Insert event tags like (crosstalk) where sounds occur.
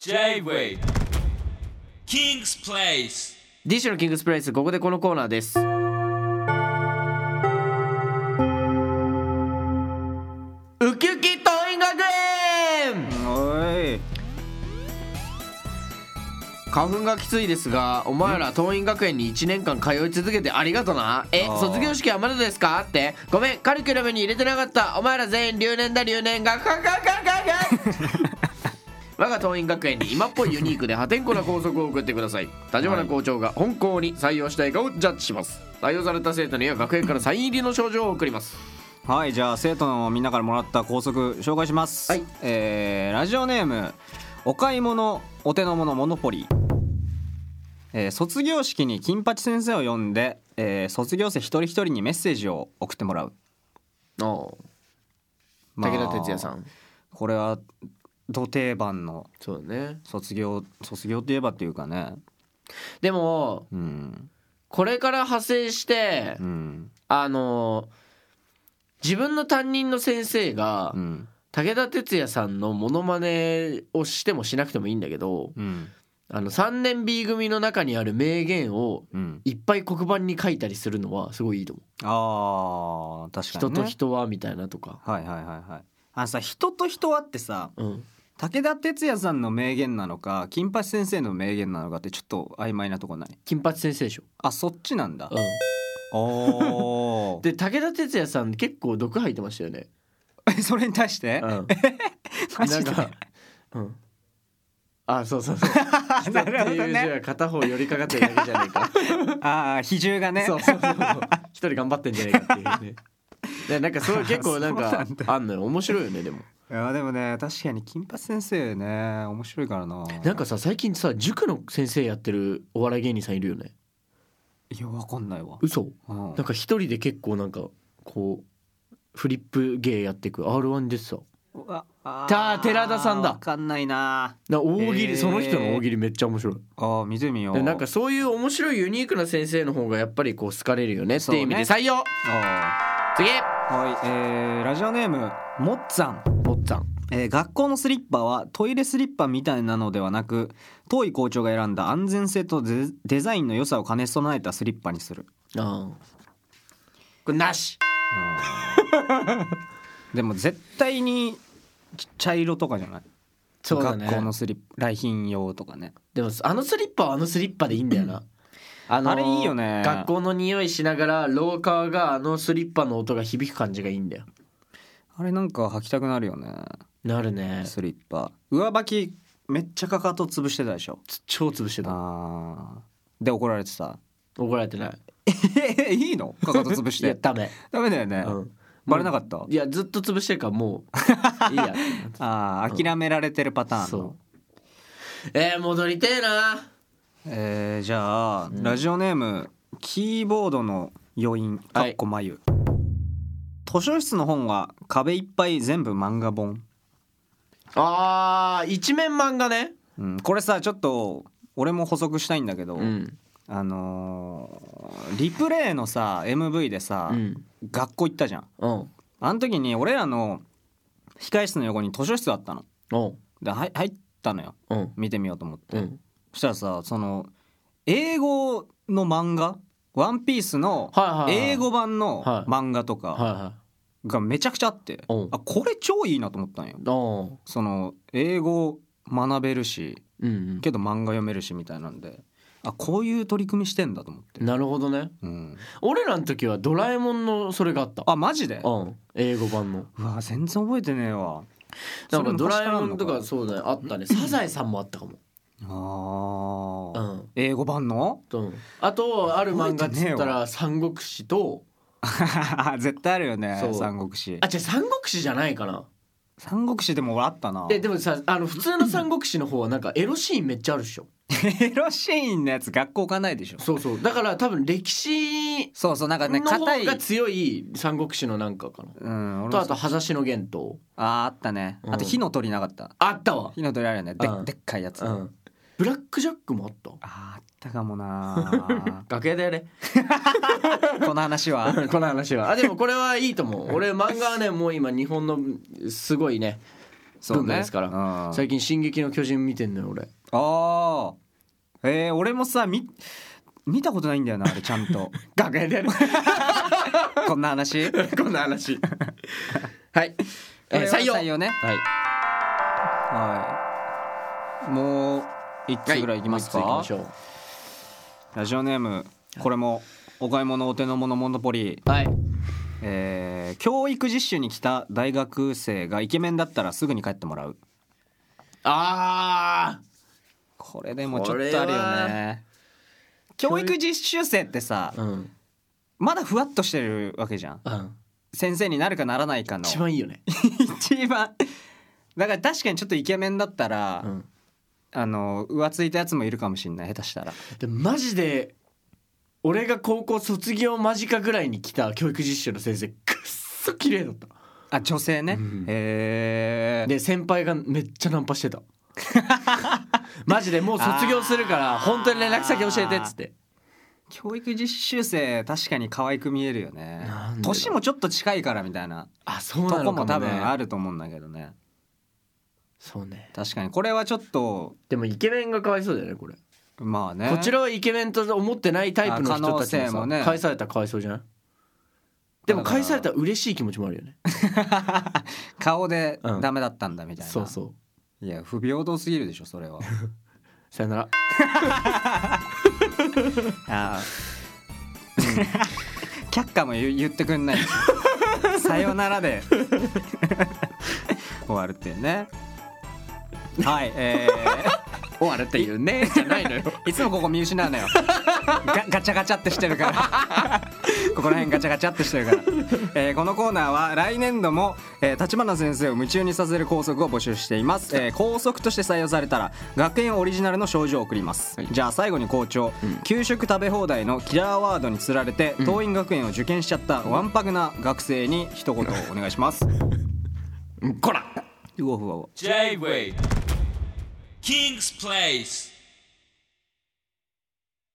J-Way. King's Place. ディッシュのキングスプレイスここでこのコーナーです。ウキウキ桐蔭学園おい。花粉がきついですがお前ら桐蔭学園に1年間通い続けてありがとな。え卒業式はまだですか？って。ごめんカリキュラムに入れてなかった。お前ら全員留年だ留年が。カカカカカ我が桐蔭学園に今っぽいユニークで破天荒な校則を送ってください。立花校長が本校に採用したいかをジャッジします。採用された生徒には学園からサイン入りの賞状を送ります。はいじゃあ生徒のみんなからもらった校則紹介します。はい。えーラジオネームお買い物お手の物モノポリえー卒業式に金八先生を呼んで、えー卒業生一人一人にメッセージを送ってもらう、おまあ武田鉄矢さん。これはど定番のそうだね。卒業卒業といえばっていうかね。でもうん。これから派生してうん。あの自分の担任の先生がうん。武田鉄矢さんのモノマネをしてもしなくてもいいんだけどうん。あの3年 B 組の中にある名言をうん。いっぱい黒板に書いたりするのはすごいいいと思う。あー確か人に、ね、と人はみたいなとか。はいはいはいはい。あのさ人と人はってさうん、武田鉄矢さんの名言なのか金八先生の名言なのかってちょっと曖昧なとこない？金八先生でしょ。あそっちなんだ、うおん、お (laughs) で武田鉄矢さん結構毒吐いてましたよね。それに対して、うん、(laughs) マジで？なんか、うん、あそうそうそう。(laughs) 人なるほどね。は片方寄りかかってるだけじゃないか。ああ比重がね。そうそうそうそう。一人頑張ってんじゃないかっていうね。でなんかそれ結構なんかあんのよ。面白いよねでもいやでもね確かに金八先生ね面白いからな。なんかさ最近さ塾の先生やってるお笑い芸人さんいるよね？いやわかんないわ、嘘。うん。なんか一人で結構なんかこうフリップ芸やってく R1 でさ。た寺田さんだ。わかんないな。な大喜利、その人の大喜利めっちゃ面白い。あー見てみよ。うでなんかそういう面白いユニークな先生の方がやっぱりこう好かれるよねっていう意味でそ採用。あ次。ーはいえー、ラジオネームもっつぁんもっちゃん。えー学校のスリッパはトイレスリッパみたいなのではなく当位校長が選んだ安全性とデデザインの良さを兼ね備えたスリッパにする、ああ。これなし。(laughs) でも絶対に茶色とかじゃない？そうだね。学校のスリッパ来賓用とかね。でもあのスリッパはあのスリッパでいいんだよな。あのーあれいいよね。学校の匂いしながら廊下があのスリッパの音が響く感じがいいんだよあれなんか履きたくなるよね。なるね。スリッパ。上履きめっちゃかかと潰してたでしょ。つ超潰してた。あー。で怒られてた？怒られてない。え (laughs) いいの？かかと潰しいやてダメ、ダメだよね、うん、バレなかった？いやずっと潰してるからもう (laughs) いいや。ってなってああ諦められてるパターンの、そう。えー、戻りてえな。えー、じゃあ、ラジオネームキーボードの余韻。かっこ眉、図書室の本は壁いっぱい全部漫画本、あー一面漫画ね。うん、これさちょっと俺も補足したいんだけど、うん。あのーリプレイのさ MV でさ、うん。学校行ったじゃん。うん。あの時に俺らの控室の横に図書室あったの。おうではい入ったのよ。うん。見てみようと思って、うん。そしたらさその英語の漫画「ワンピースの英語版のはい。漫画とかがめちゃくちゃあってう。んあこれ超いいなと思ったんよ。その英語学べるしうんけど漫画読めるしみたいなんであこういう取り組みしてんだと思って。うん、なるほどね。うん、俺らの時はドラえもんのそれがあった。あマジで？うん。英語版の。うわ全然覚えてねえわ。なんかドラえもんとかそうだね。あったね。サザエさんもあったかもあー、うん。英語版の？うん。あとある漫画っつったら三国志と (laughs) 絶対あるよね三国志。あ違う三国志じゃないかな。三国志でもあったな。えでもさあの普通の三国志の方はなんかエロシーンめっちゃあるでしょ。(laughs) エロシーンのやつ学校行かないでしょ。そうそう。だから多分歴史そうそうなんかね硬い。が強い三国志のなんかかな。うんとあと裸足の玄闘あーあったね。うん。あと火の鳥なかった。あったわ。火の鳥あるよね。でうん。でっかいやつ。あうんブラックジャックもあった？ーあったかもな。(laughs) 楽屋だよね。(laughs) この話は。(laughs) この話は。あでもこれはいいと思う。俺漫画はねもう今日本のすごいねそうですから、うん。最近「進撃の巨人」見てんのよ俺。ああえー、俺もさみ見たことないんだよなあれちゃんと。学園でやる。こんな話？こんな話。はい、採用。採用ね。はい。はい。もう一つぐらいいきますか、もう一つ行きましょラジオネームこれもお買い物お手の物モノポリうはい。えー教育実習に来た大学生がイケメンだったらすぐに帰ってもらう。あこれでもちょっとあるよね。教育実習生ってさーうん。まだふわっとしてるわけじゃん。うん。先生になるかならないかの。一番いいよね。(laughs) 一番。だから確かにちょっとイケメンだったら、うんあの浮ついたやつもいるかもしんない下手したら。でマジで俺が高校卒業間近ぐらいに来た教育実習の先生くっそ綺麗だった。あ女性ね、うん。へえで先輩がめっちゃナンパしてた。(laughs) マジでもう卒業するから本当に連絡先教えてっつって。教育実習生確かに可愛く見えるよね。年もちょっと近いからみたいなあそうとこなのかも、ね、も多分あると思うんだけどねそうね。確かに。これはちょっとでもイケメンがかわいそうだよねこれ、まあね。こちらはイケメンと思ってないタイプの人たちにさ、あ可能性もね。返されたらかわいそうじゃないでも返されたら嬉しい気持ちもあるよね。(laughs) 顔でうん。ダメだったんだみたいな、そうそう。いや不平等すぎるでしょそれは。(laughs) さよなら。(laughs) あー却下も言言ってくんないしさよならで。終わるっていうねはいえ終わるっていうねじゃないのよ。ー、いつもここ見失うのよ。ガガチャガチャってしてるから。ここら辺ガチャガチャってしてるから、えーこのコーナーは来年度も、えー、立花先生を夢中にさせる校則を募集しています、えー校則として採用されたら学園オリジナルの賞状を送ります、じゃあ最後に校長、給食食べ放題のキラーワードにつられて、桐蔭学園を受験しちゃったわんぱくな学生に一言お願いします。(laughs) こら。うわうわうわ J-Way King's Place